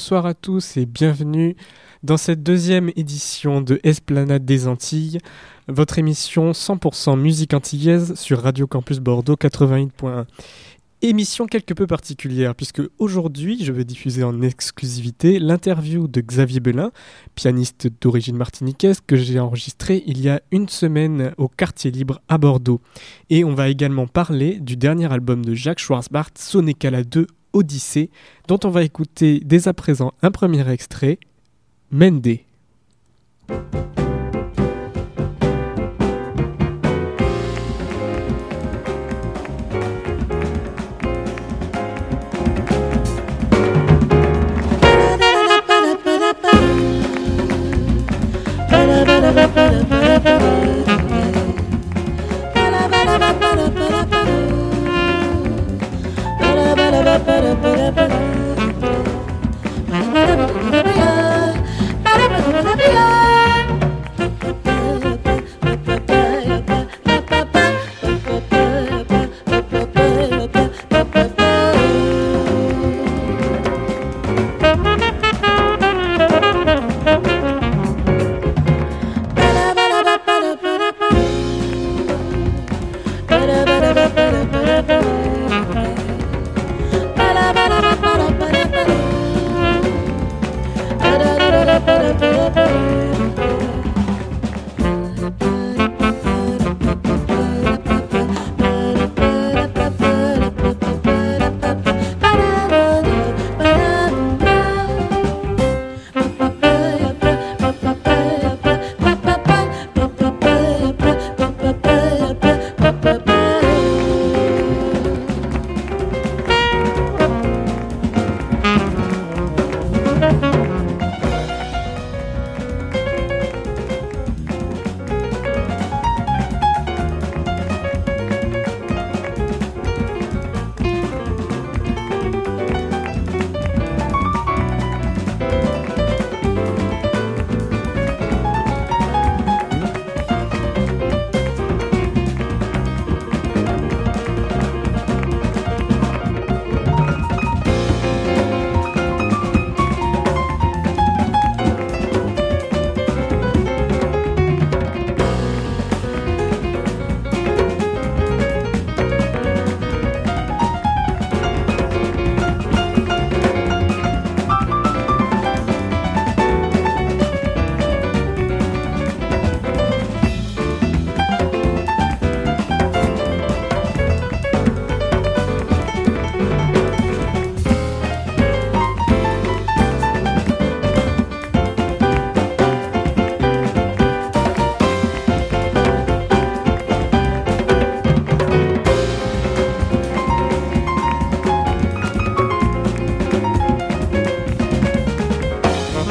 Bonsoir à tous et bienvenue dans cette deuxième édition de Esplanade des Antilles, votre émission 100% musique antillaise sur Radio Campus Bordeaux 88.1. Émission quelque peu particulière puisque aujourd'hui je vais diffuser en exclusivité l'interview de Xavier Belin, pianiste d'origine martiniquaise que j'ai enregistré il y a une semaine au Quartier Libre à Bordeaux. Et on va également parler du dernier album de Jacques Schwarzbart, Sonecala 2 Odyssée, dont on va écouter dès à présent un premier extrait, Mende.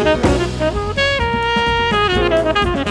Thank you.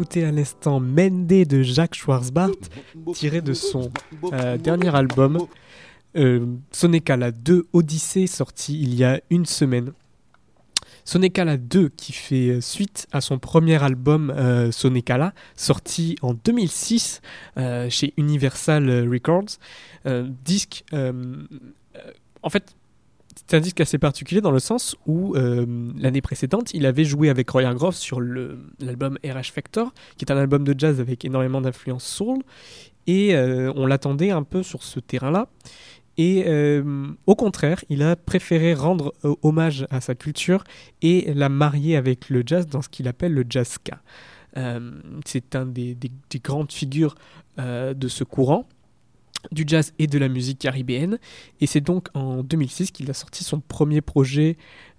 On écoutait à l'instant Mende de Jacques Schwarzbart, tiré de son euh, dernier album euh, Sonekala 2 Odyssée, sorti il y a une semaine. Sonekala 2 qui fait euh, suite à son premier album euh, Sonekala, sorti en 2006 euh, chez Universal Records. disque, en fait, c'est un disque assez particulier dans le sens où l'année précédente, il avait joué avec Roy Hargrove sur l'album RH Factor, qui est un album de jazz avec énormément d'influence soul, et on l'attendait un peu sur ce terrain-là. Et euh, au contraire, il a préféré rendre euh, hommage à sa culture et la marier avec le jazz dans ce qu'il appelle le jazz. Euh, c'est un des, grandes figures de ce courant du jazz et de la musique caribéenne. Et c'est donc en 2006 qu'il a sorti son premier projet,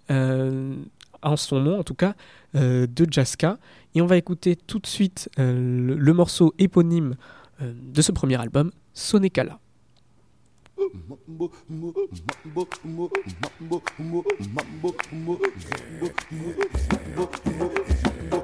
en son nom en tout cas, de Jazzka. Et on va écouter tout de suite le, le, morceau éponyme de ce premier album, Sonekala.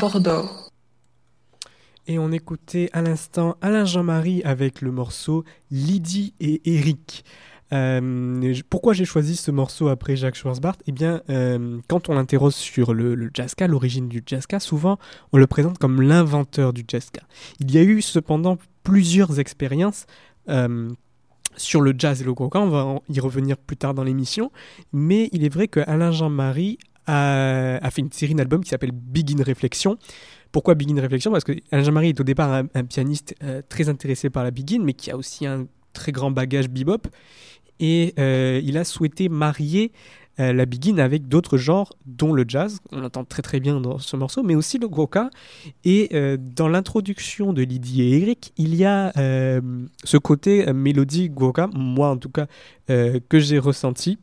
Bordeaux. Et on écoutait à l'instant Alain Jean-Marie avec le morceau Lydie et Eric. Euh, pourquoi j'ai choisi ce morceau après Jacques Schwarzbart? Eh bien, euh, quand on l'interroge sur le, le jazzka, l'origine du jazzka, souvent on le présente comme l'inventeur du jazzka. Il y a eu cependant plusieurs expériences euh, sur le jazz et le goka, on va y revenir plus tard dans l'émission, mais il est vrai que Alain Jean-Marie a, fait une série d'albums qui s'appelle Begin Réflexion. Pourquoi Begin Réflexion Parce que Alain Jean-Marie est au départ un, pianiste euh, très intéressé par la Begin, mais qui a aussi un très grand bagage bebop. Et euh, il a souhaité marier euh, la Begin avec d'autres genres, dont le jazz, on l'entend très très bien dans ce morceau, mais aussi le goka. Et dans l'introduction de Lydie et Eric, il y a ce côté mélodie goka, moi en tout cas, que j'ai ressenti.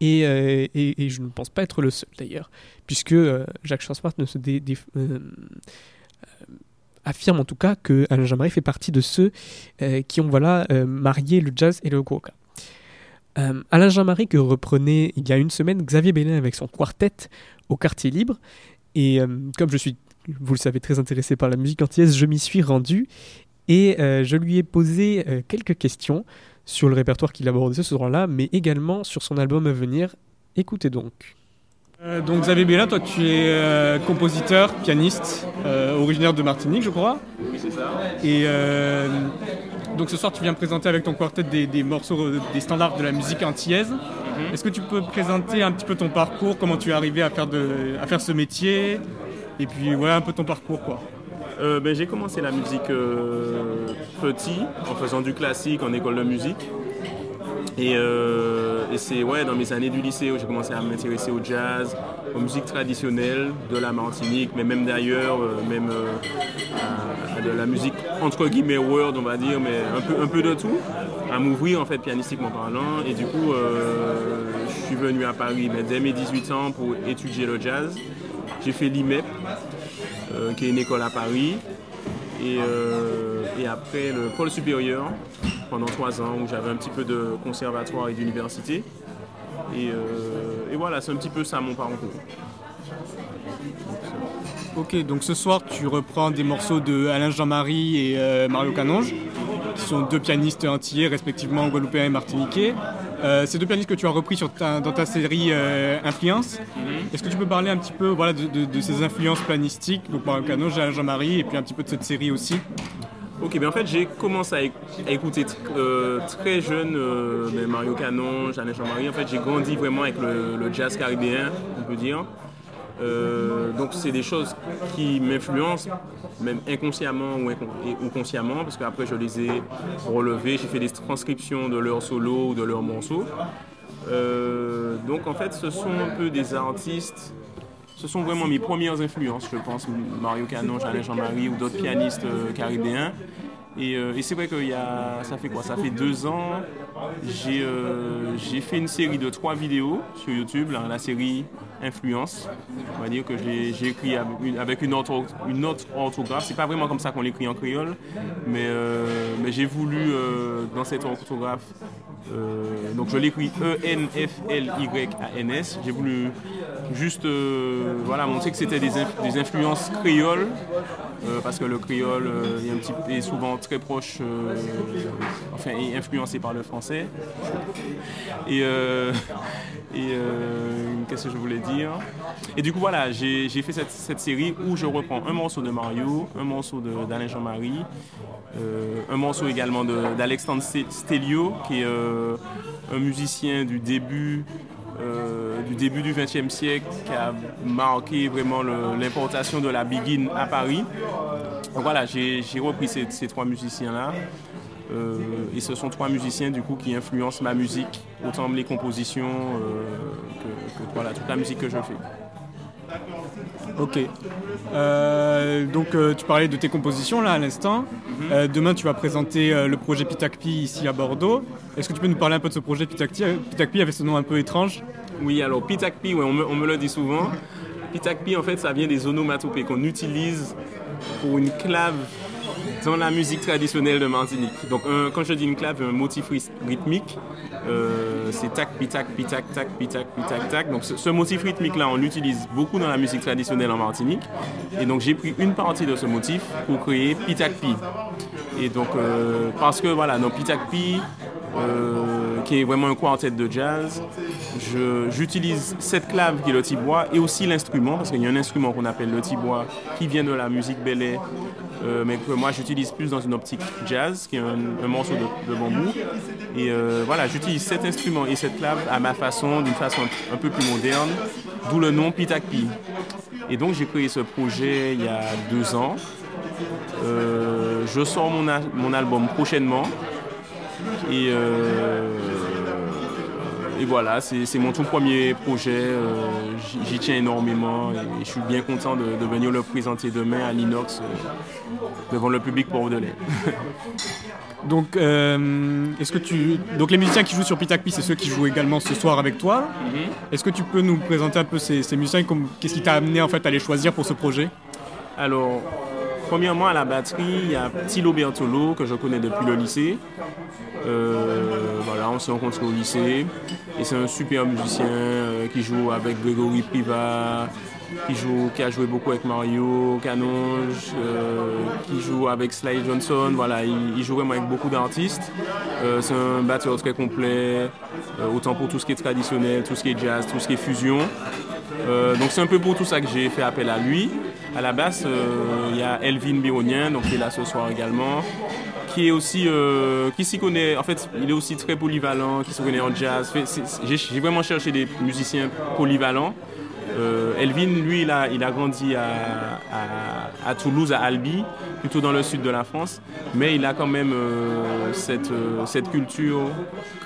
Et, euh, et- je ne pense pas être le seul d'ailleurs, puisque euh, Jacques Schwarzbart ne se dé- euh, affirme en tout cas que Alain Jean-Marie fait partie de ceux qui ont voilà, marié le jazz et le. Euh, Alain Jean-Marie que reprenait il y a une semaine Xavier Bellin avec son quartet au quartier libre. Et comme je suis, vous le savez, très intéressé par la musique antillaise, je m'y suis rendu et je lui ai posé quelques questions sur le répertoire qu'il aborde ce soir-là, mais également sur son album à venir. Écoutez donc. Euh, donc Xavier Bellin, toi tu es euh, compositeur, pianiste, euh, originaire de Martinique je crois. Oui, c'est ça. Et euh, donc ce soir tu viens présenter avec ton quartet des, des morceaux, des standards de la musique antillaise. Mhm. Est-ce que tu peux présenter un petit peu ton parcours, comment tu es arrivé à faire, de, à faire ce métier Et puis voilà un peu ton parcours quoi. Euh, ben, j'ai commencé la musique euh, petit, en faisant du classique en école de musique. Et, euh, et c'est ouais, dans mes années du lycée où j'ai commencé à m'intéresser au jazz, aux musiques traditionnelles de la Martinique, mais même d'ailleurs, même de la musique entre guillemets world, on va dire, mais un peu, un peu de tout, à m'ouvrir en fait pianistiquement parlant. Et du coup, je suis venu à Paris mais dès mes 18 ans pour étudier le jazz. J'ai fait l'IMEP, qui est une école à Paris. Et, euh, et après le pôle supérieur pendant trois ans où j'avais un petit peu de conservatoire et d'université. Et, euh, et voilà, c'est un petit peu ça mon parcours. Ok, donc ce soir tu reprends des morceaux de Alain Jean-Marie et euh, Mario Canonge, qui sont deux pianistes antillais respectivement guadeloupéens et martiniquais. Euh, ces deux pianistes que tu as repris sur ta- dans ta série euh, Influence, est-ce que tu peux parler un petit peu voilà, de, de- de ces influences pianistiques, donc Mario Canonge, Alain Jean-Marie, et puis un petit peu de cette série aussi? Ok, ben en fait j'ai commencé à, éc- à écouter euh, très jeune euh, ben, Mario Canon, Jeanne Jean-Marie. En fait j'ai grandi vraiment avec le, le jazz caribéen, on peut dire. Euh, donc c'est des choses qui m'influencent, même inconsciemment ou, consciemment, parce qu'après je les ai relevés, j'ai fait des transcriptions de leurs solos ou de leurs morceaux. Euh, donc en fait ce sont un peu des artistes ce sont vraiment mes premières influences, je pense, Mario Canon, Jean-Marie ou d'autres pianistes euh, caribéens. Et, euh, et c'est vrai qu'il y a, ça fait quoi? Ça fait deux ans, j'ai euh, fait une série de trois vidéos sur YouTube, la série Influence. On va dire que j'ai écrit avec une, autre, une autre orthographe. C'est pas vraiment comme ça qu'on l'écrit en créole, mais, euh, mais j'ai voulu dans cette orthographe donc je l'écris E-N-F-L-Y-A-N-S. J'ai voulu juste euh, voilà, montrer que c'était des, inf- des influences créoles, euh, parce que le créole euh, est, souvent très proche, enfin influencé par le français. Et, qu'est-ce que je voulais dire? Et du coup voilà, j'ai fait cette, cette série où je reprends un morceau de Mario, un morceau d'Alain Jean-Marie, un morceau également d'Alexandre Ste- Stelio, qui est un musicien du début, euh, du début du XXe siècle, qui a marqué vraiment l'importation de la begin à Paris. Donc voilà, j'ai repris ces, ces trois musiciens-là. Euh, et ce sont trois musiciens du coup qui influencent ma musique, autant les compositions euh, que, que, voilà, toute la musique que je fais. Ok. Euh, donc euh, tu parlais de tes compositions là à l'instant. Euh, demain tu vas présenter le projet Pitakpi ici à Bordeaux. Est-ce que tu peux nous parler un peu de ce projet Pitakpi Pitakpi avait ce nom un peu étrange. Oui, alors Pitakpi, ouais, on, me, on me le dit souvent. Pitakpi, en fait, ça vient des onomatopées qu'on utilise pour une clave dans la musique traditionnelle de Martinique. Donc, un- quand je dis une clave, un motif ry- rythmique, euh, c'est tac, pitac, pitac, tac, pitac, pitac, tac. Donc ce, ce motif rythmique-là, on l'utilise beaucoup dans la musique traditionnelle en Martinique. Et donc j'ai pris une partie de ce motif pour créer pitac pi. Et donc euh, parce que voilà, dans pitac pi, euh, qui est vraiment un quartet de jazz, j'utilise cette clave qui est le tibois et aussi l'instrument, parce qu'il y a un instrument qu'on appelle le tibois qui vient de la musique belay, euh, mais que moi j'utilise plus dans une optique jazz, qui est un, morceau de, bambou. Et euh, voilà, j'utilise cet instrument et cette clave à ma façon, d'une façon un peu plus moderne, d'où le nom Pitakpi. Et donc j'ai créé ce projet il y a deux ans. Je sors mon, mon album prochainement. Et, euh, et voilà, c'est mon tout premier projet. euh, j'y- tiens énormément et je suis bien content de, de venir le présenter demain à l'Inox euh, devant le public bordelais. Donc, euh, est-ce que tu, donc les musiciens qui jouent sur Pitakpi, c'est ceux qui jouent également ce soir avec toi. Est-ce que tu peux nous présenter un peu ces, ces musiciens, qu'est-ce qui t'a amené en fait à les choisir pour ce projet? Alors, premièrement, à la batterie, il y a Tilo Bertolo, que je connais depuis le lycée. Euh, voilà, on s'est rencontrés au lycée. Et c'est un super musicien euh, qui joue avec Grégory Priva, qui, joue, qui a joué beaucoup avec Mario Canonge, euh, qui joue avec Sly Johnson. Voilà, il, joue vraiment avec beaucoup d'artistes. C'est un batteur très complet, autant pour tout ce qui est traditionnel, tout ce qui est jazz, tout ce qui est fusion. Donc c'est un peu pour tout ça que j'ai fait appel à lui. À la basse, euh, il y a Elvin Bironien, donc qui est là ce soir également, qui est aussi, euh, qui s'y connaît. En fait, il est aussi très polyvalent, qui se connaît en jazz. J'ai vraiment cherché des musiciens polyvalents. Euh, Elvin, lui, il a, il a grandi à, Toulouse, à Albi, plutôt dans le sud de la France, mais il a quand même cette, culture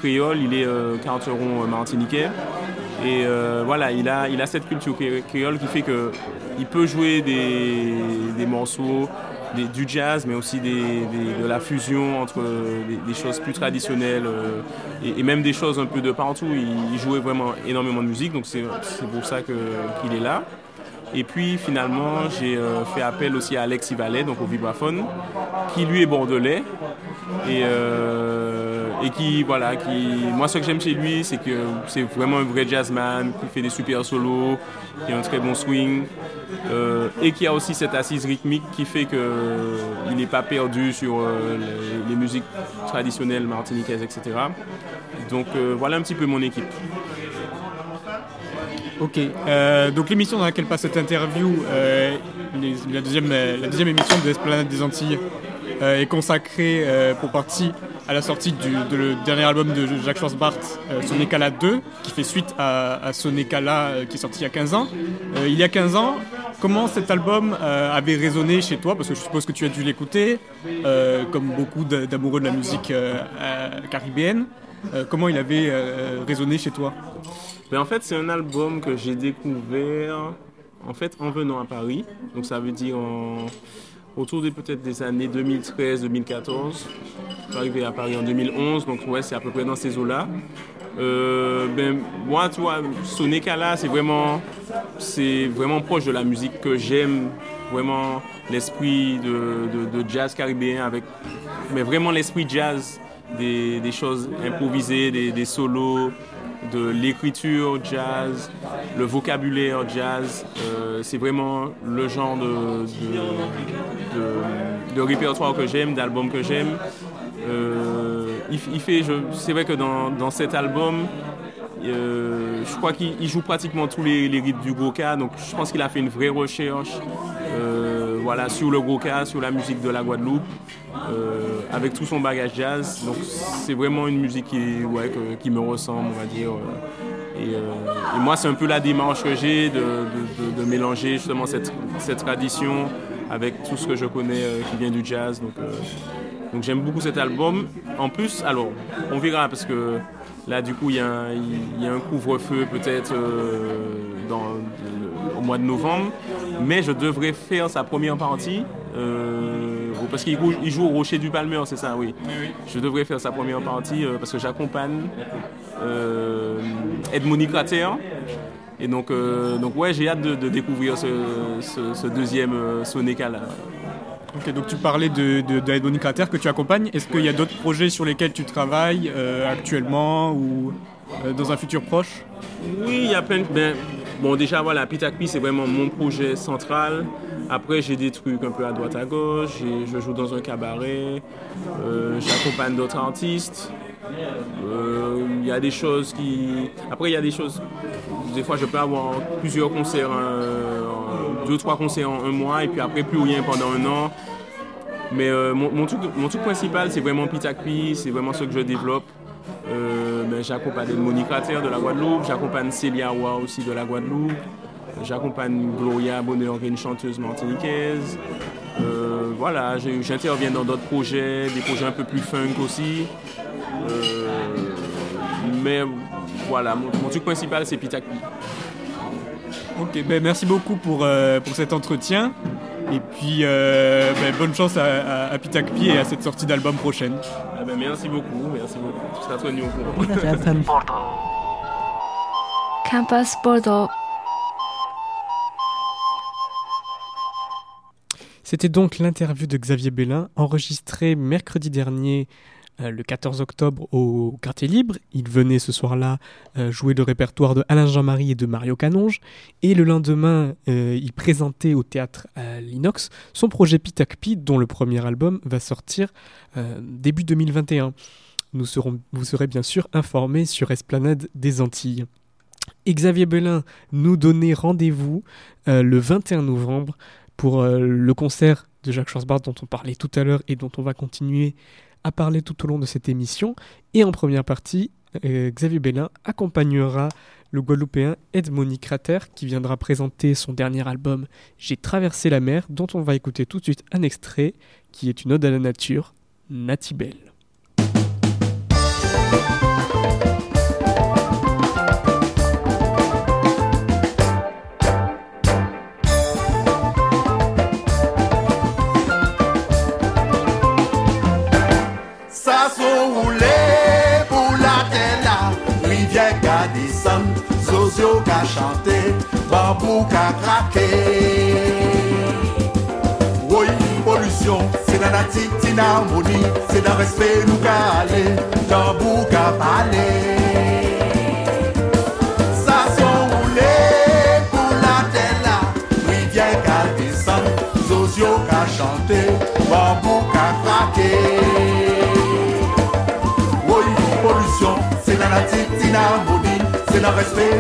créole. Il est carteron euh, martiniquais. Et euh, voilà, il a, il a cette culture cré- créole qui fait que il peut jouer des, des morceaux, des- du jazz, mais aussi des, de la fusion entre des, choses plus traditionnelles euh, et, même des choses un peu de partout. Il, jouait vraiment énormément de musique, donc c'est pour ça qu'il est là. Et puis finalement, j'ai euh, fait appel aussi à Alex Ivalet, donc au vibraphone, qui lui est bordelais. Et, et qui, voilà, qui. Moi, ce que j'aime chez lui, c'est que c'est vraiment un vrai jazzman, qui fait des super solos, qui a un très bon swing, euh, et qui a aussi cette assise rythmique qui fait qu'il n'est pas perdu sur euh, les, musiques traditionnelles martiniquaises, etc. Donc euh, voilà un petit peu mon équipe. Ok. Euh, donc l'émission dans laquelle passe cette interview, euh, la, deuxième, euh, la deuxième émission de l'Esplanade des Antilles, euh, est consacrée euh, pour partie à la sortie du dernier album de Jacques Schwarzbart, euh, Sonekala 2, qui fait suite à, à Sonekala euh, qui est sorti il y a 15 ans. Euh, il y a 15 ans, comment cet album euh, avait résonné chez toi? Parce que je suppose que tu as dû l'écouter, euh, comme beaucoup d'a- d'amoureux de la musique euh, euh, caribéenne. Euh, comment il avait euh, résonné chez toi? Mais en fait, c'est un album que j'ai découvert en fait en venant à Paris. Donc ça veut dire en- autour des peut-être des années 2013-2014. Je suis arrivé à Paris en 2011, donc ouais, c'est à peu près dans ces eaux-là. Euh, ben, moi, tu vois, Sonekala, c'est vraiment, c'est vraiment proche de la musique que j'aime, vraiment l'esprit de, de- de jazz caribéen, avec, mais vraiment l'esprit jazz, des, des choses improvisées, des, des solos, de l'écriture jazz, le vocabulaire jazz. Euh, c'est vraiment le genre de, répertoire que j'aime, d'album que j'aime. Euh, il, c'est vrai que dans, cet album, euh, je crois qu'il il joue pratiquement tous les, les rythmes du Goka, donc je pense qu'il a fait une vraie recherche voilà, sur le Goka, sur la musique de la Guadeloupe, euh, avec tout son bagage jazz. Donc c'est vraiment une musique qui, me ressemble, on va dire. euh, Et, euh, et moi, c'est un peu la démarche que j'ai de, mélanger justement cette, tradition avec tout ce que je connais qui vient du jazz. Donc, j'aime beaucoup cet album. En plus, alors, on verra parce que là, du coup, il y, a un- couvre-feu peut-être au mois de novembre. Mais je devrais faire sa première partie. euh, parce qu'il joue, au Rocher du Palmer, c'est ça, oui. Je devrais faire sa première partie euh, parce que j'accompagne euh, Edmond Crater. Et donc, euh, donc ouais, j'ai hâte de, de découvrir ce, ce- ce deuxième Soneca là. Ok, donc tu parlais de, de, Crater que tu accompagnes. Est-ce qu'il y a d'autres projets sur lesquels tu travailles actuellement ou dans un futur proche? Oui, il y a plein de... Ben, bon, déjà, voilà, Pitakpi, c'est vraiment mon projet central. Après, j'ai des trucs un peu à droite à gauche. Je joue dans un cabaret. euh, J'accompagne d'autres artistes. Euh, Il y a des choses qui... Après, il y a des choses... Des fois, je peux avoir plusieurs concerts, euh, deux, trois concerts en un mois, et puis après, plus rien pendant un an. Mais euh, mon, truc, principal, c'est vraiment Pitakpi, c'est vraiment ce que je développe. Euh, ben, j'accompagne Monique Rater de la Guadeloupe, j'accompagne Célia Roy aussi de la Guadeloupe, j'accompagne Gloria Bonheur, une chanteuse martiniquaise. Euh, voilà, j'interviens dans d'autres projets, des projets un peu plus funk aussi. Euh, mais voilà, mon, truc principal, c'est Pitakpi. Ok, ben merci beaucoup pour, euh, pour cet entretien. Et puis, euh, ben, bonne chance à, à, à Pitakpi et à cette sortie d'album prochaine. Ah ben, merci beaucoup, merci beaucoup. Tu seras tenu au courant. Campus Bordeaux. C'était donc l'interview de Xavier Bellin, enregistrée mercredi dernier, euh, le 14 octobre, au Quartier Libre. Il venait ce soir-là euh, jouer le répertoire de Alain Jean-Marie et de Mario Canonge. Et le lendemain, euh, il présentait au théâtre l'Inox son projet Pitakpi, dont le premier album va sortir début 2021. Nous serons, vous serez bien sûr informés sur Esplanade des Antilles. Et Xavier Bellin nous donnait rendez-vous le 21 novembre pour le concert de Jacques Schwarzbart dont on parlait tout à l'heure et dont on va continuer à parler tout au long de cette émission. Et en première partie, euh, Xavier Bellin accompagnera le Guadeloupéen Edmonique Crater qui viendra présenter son dernier album J'ai traversé la mer dont on va écouter tout de suite un extrait qui est une ode à la nature, Natibel. Chanté, bambou craqué. Oui, pollution, c'est dans la petite harmonie, c'est dans respect nous allé, bambou qu'a parlé. Ça sont roulé pour la terre là, rivière qu'a descend, Zozio qu'a chanté, bambou qu'a craqué. Oui, pollution, c'est dans la petite harmonie, c'est dans le respect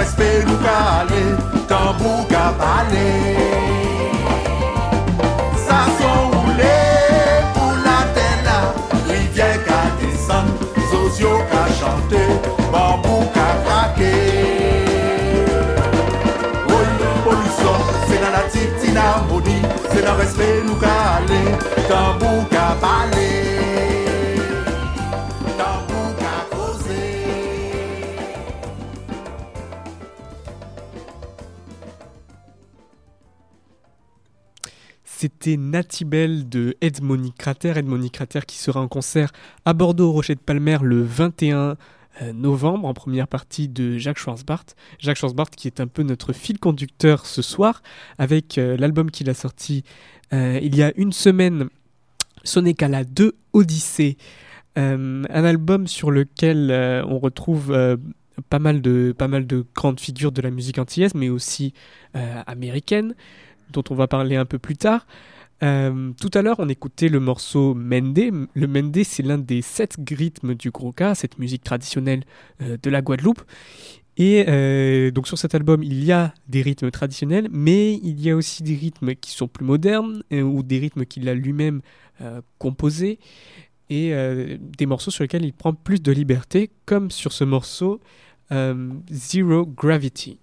respect nous qu'à aller, tambour qu'à parler. Ça sont pour la terre rivière qu'à descendre, zozio qu'à chanter, bambou qu'à craquer. Oui, pollution, c'est dans la petite harmonie, c'est dans respect nous qu'à aller, tambour qu'à. C'était Natibel de Edmonic Crater. Edmonic Crater qui sera en concert à Bordeaux au Rocher de Palmer le 21 euh, novembre en première partie de Jacques Schwarzbart. Jacques Schwarzbart qui est un peu notre fil conducteur ce soir avec euh, l'album qu'il a sorti euh, il y a une semaine, Sonekala 2 Odyssée. Un album sur lequel on retrouve pas mal, de, grandes figures de la musique antillaise, mais aussi américaine, dont on va parler un peu plus tard. Euh, tout à l'heure, on écoutait le morceau Mende. Le Mende, c'est l'un des sept rythmes du Groka, cette musique traditionnelle euh, de la Guadeloupe. Et euh, donc sur cet album, il y a des rythmes traditionnels, mais il y a aussi des rythmes qui sont plus modernes ou des rythmes qu'il a lui-même composés et des morceaux sur lesquels il prend plus de liberté, comme sur ce morceau Zero Gravity.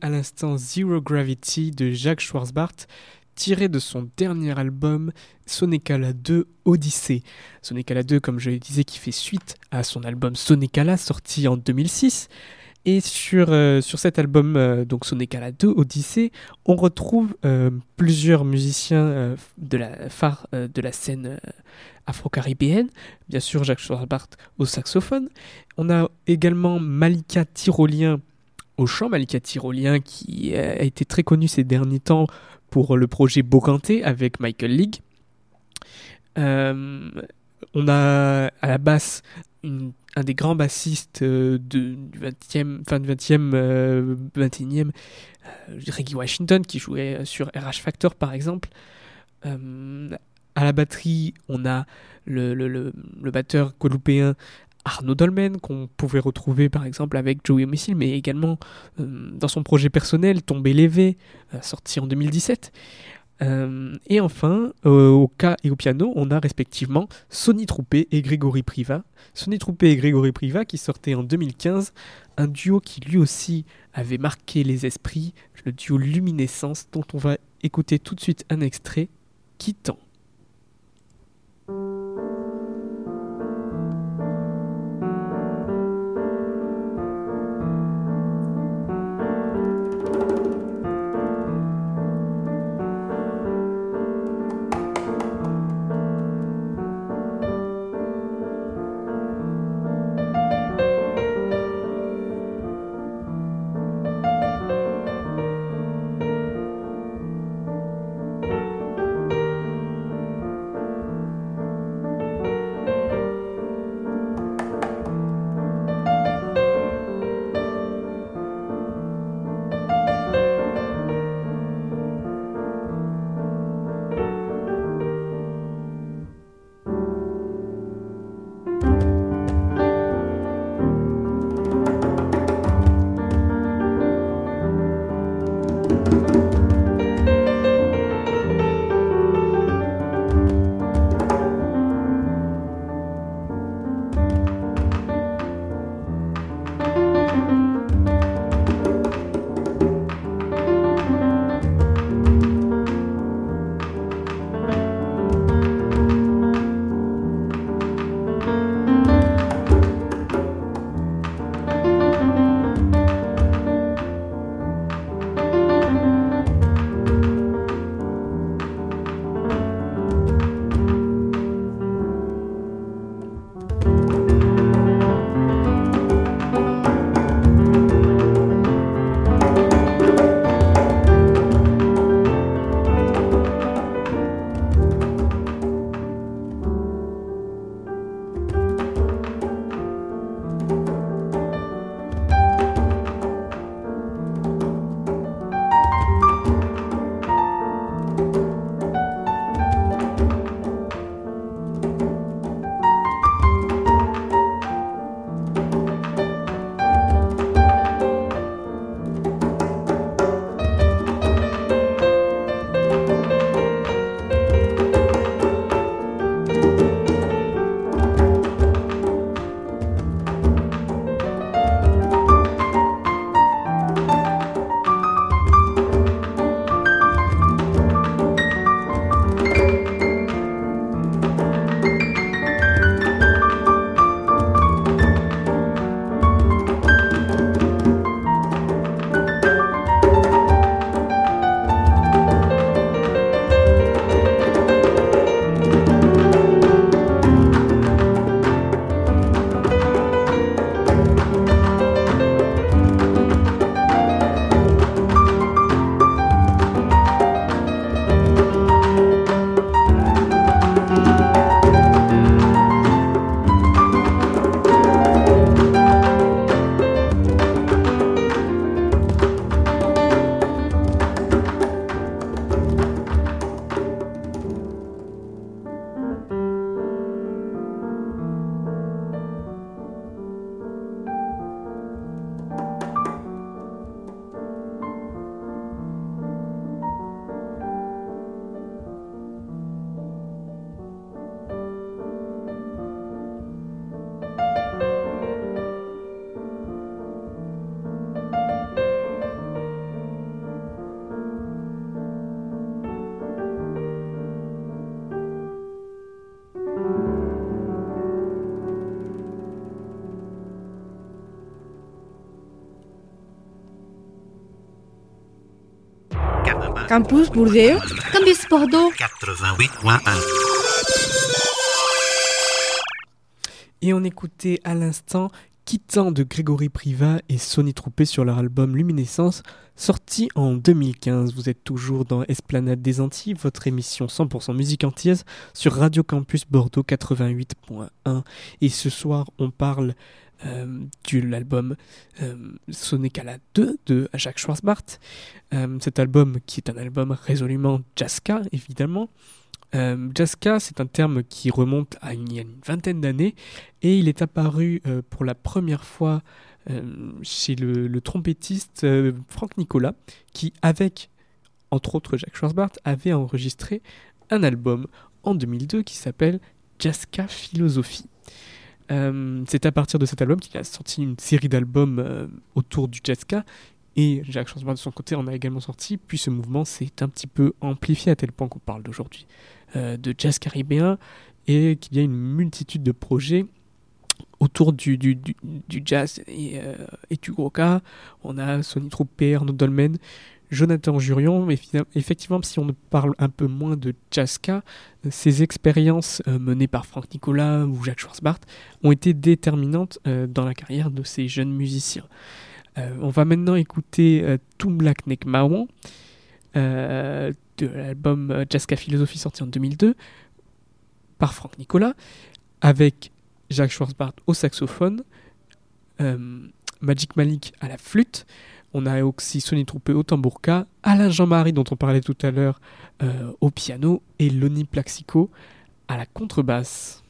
À l'instant Zero Gravity de Jacques Schwarzbart, tiré de son dernier album Sonekala 2 Odyssée. Sonekala 2, comme je le disais, qui fait suite à son album Sonekala sorti en 2006. Et sur, euh, sur cet album, euh, donc Sonekala 2 Odyssée, on retrouve euh, plusieurs musiciens de la phare de la scène afro-caribéenne. Bien sûr, Jacques Schwarzbart au saxophone. On a également Malika Tyrolien au chant, Malika Tyrolien qui a été très connu ces derniers temps pour le projet Bocanté avec Michael League. on a à la basse un des grands bassistes euh, du 20e, fin du 20e, 21e, Reggie Washington, qui jouait sur RH Factor par exemple. Euh, à la batterie, on a le, le, le, le batteur guadeloupéen Arnaud Dolmen, qu'on pouvait retrouver par exemple avec Joey Missile, mais également euh, dans son projet personnel, Tomber Lévé, sorti en 2017. Euh, et enfin, euh, au cas et au piano, on a respectivement Sonny Troupé et Grégory Priva. Sonny Troupé et Grégory Priva qui sortaient en 2015, un duo qui lui aussi avait marqué les esprits, le duo Luminescence dont on va écouter tout de suite un extrait, Quittant. Campus Bordeaux. Campus Bordeaux. 88.1. Et on écoutait à l'instant Quittant de Grégory Priva et Sony Troupé sur leur album Luminescence, sorti en 2015. Vous êtes toujours dans Esplanade des Antilles, votre émission 100% musique antillaise sur Radio Campus Bordeaux 88.1. Et ce soir, on parle euh, de l'album euh, Sonecala 2 de Jacques Schwarzbart. Euh, cet album qui est un album résolument jazzka, évidemment. Euh, Jazzka, c'est un terme qui remonte à une, vingtaine d'années et il est apparu euh, pour la première fois euh, chez le, trompettiste euh, Franck Nicolas qui, avec entre autres Jacques Schwarzbart, avait enregistré un album en 2002 qui s'appelle Jazzka Philosophie. Euh, c'est à partir de cet album qu'il a sorti une série d'albums euh, autour du jazzka et Jacques Schwarzbart de son côté en a également sorti, puis ce mouvement s'est un petit peu amplifié à tel point qu'on parle d'aujourd'hui euh, de jazz caribéen. Et qu'il y a une multitude de projets autour du, du, du, jazz et, du gros-cas. On a Sonny Troupé, Arnaud Dolmen, Jonathan Jurion, mais effectivement, si on parle un peu moins de jazzka, ces expériences euh, menées par Franck Nicolas ou Jacques Schwarzbart ont été déterminantes euh, dans la carrière de ces jeunes musiciens. Euh, on va maintenant écouter Tumblak Nek de l'album Jazzka Philosophie sorti en 2002 par Franck Nicolas, avec Jacques Schwarzbart au saxophone, Magic Malik à la flûte, on a aussi Sonny Troupé au tambourka, Alain Jean-Marie dont on parlait tout à l'heure euh, au piano et Loni Plaxico à la contrebasse.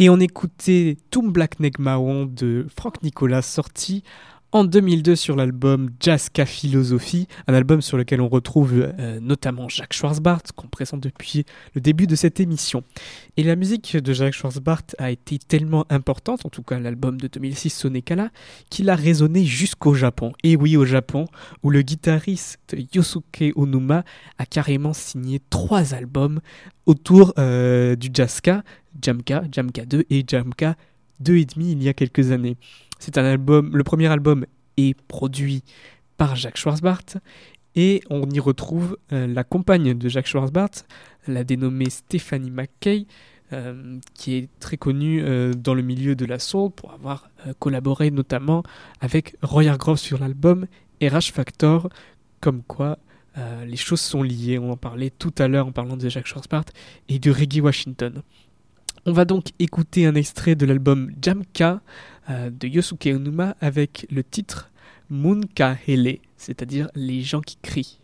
Et on écoutait Toom Black Neck Marron de Franck Nicolas, sorti en 2002 sur l'album Jazzka Philosophie, un album sur lequel on retrouve euh, notamment Jacques Schwarzbart, qu'on présente depuis le début de cette émission. Et la musique de Jacques Schwarzbart a été tellement importante, en tout cas l'album de 2006 Sonekala, qu'il a résonné jusqu'au Japon. Et oui, au Japon, où le guitariste Yosuke Onuma a carrément signé trois albums autour euh, du Jazzka, Jamka, Jamka 2 et Jamka 2,5 il y a quelques années. C'est un album, le premier album est produit par Jacques Schwarzbart et on y retrouve euh, la compagne de Jacques Schwarzbart, la dénommée Stephanie McKay, euh, qui est très connue euh, dans le milieu de la soul pour avoir collaboré notamment avec Roy Hargrove sur l'album et Factor, comme quoi les choses sont liées. On en parlait tout à l'heure en parlant de Jacques Schwarzbart et de Reggie Washington. On va donc écouter un extrait de l'album Jamka euh, de Yosuke Onuma avec le titre Munka Hele, c'est-à-dire les gens qui crient.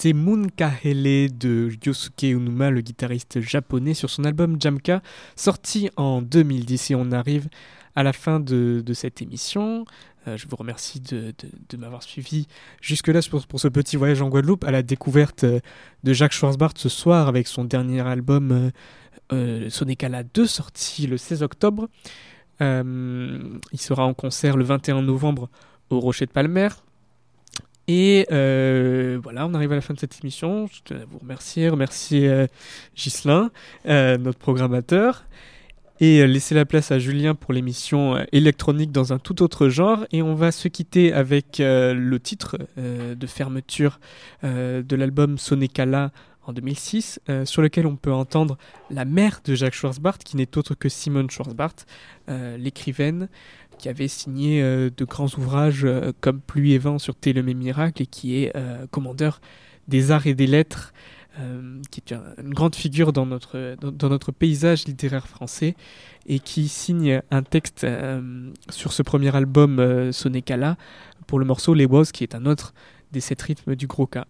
C'était Munkahele de Yosuke Unuma, le guitariste japonais, sur son album Jamka, sorti en 2010. Et on arrive à la fin de, cette émission. Euh, je vous remercie de, m'avoir suivi jusque-là pour, pour, ce petit voyage en Guadeloupe à la découverte euh, de Jacques Schwarzbart ce soir avec son dernier album euh, euh Sonekala 2, sorti le 16 octobre. il sera en concert le 21 novembre au Rocher de Palmer. Et euh, voilà, on arrive à la fin de cette émission. Je tenais à vous remercier, remercier euh, Ghislain, euh, notre programmateur, et laisser la place à Julien pour l'émission électronique dans un tout autre genre. Et on va se quitter avec le titre de fermeture de l'album Sonekala en 2006, euh, sur lequel on peut entendre la mère de Jacques Schwarzbart, qui n'est autre que Simone Schwarzbart, euh, l'écrivaine, qui avait signé euh, de grands ouvrages euh, comme Pluie et vent sur Télémé Miracle et qui est euh, commandeur des arts et des lettres, qui est un- une grande figure dans notre, paysage littéraire français et qui signe un texte sur ce premier album Sonekala pour le morceau Les Was, qui est un autre des sept rythmes du gros cas.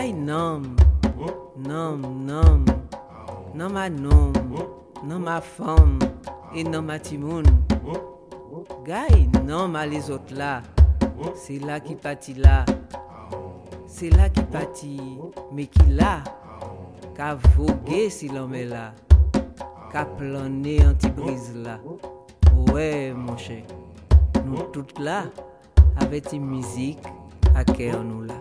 Gay nom, nom, nom, nom ma nom, nom ma femme. Et nom ma timoun. Gay nom à les autres là, c'est là qui pâtit là, c'est là qui pâtit, mais qui là, qu'a vogué si l'homme est là, qu'a plané anti-brise là. Ouais, mon cher, nous toutes là, avec une musique, à cœur nous là.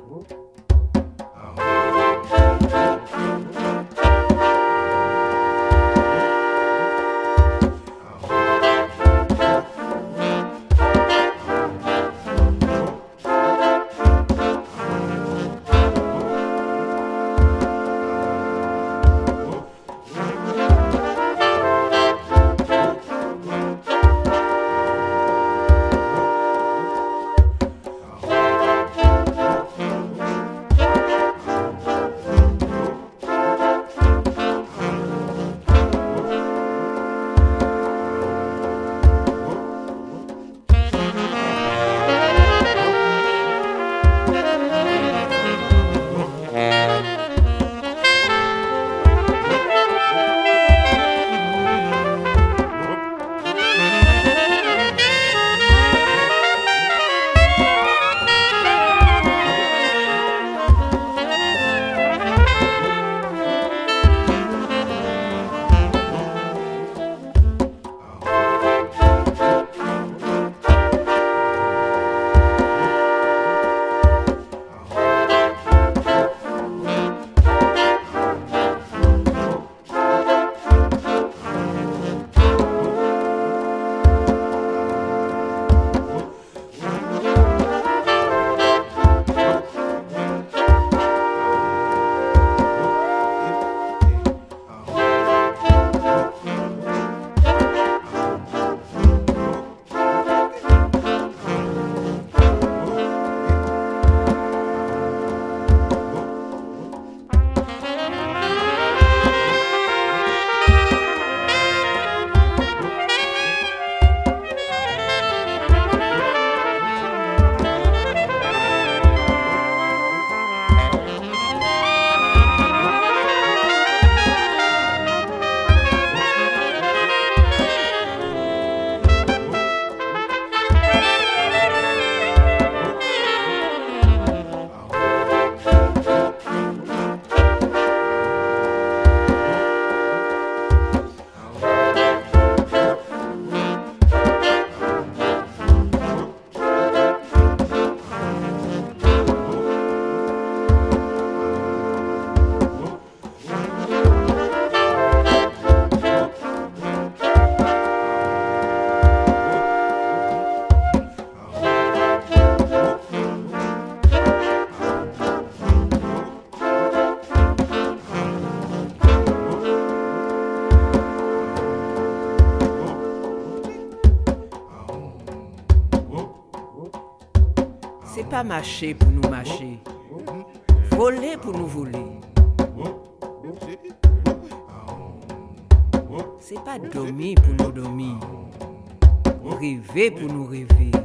Marcher pour nous marcher, voler pour nous voler. C'est pas dormir pour nous dormir, rêver pour nous rêver.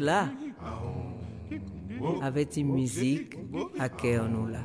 là avait une musique à Keonula.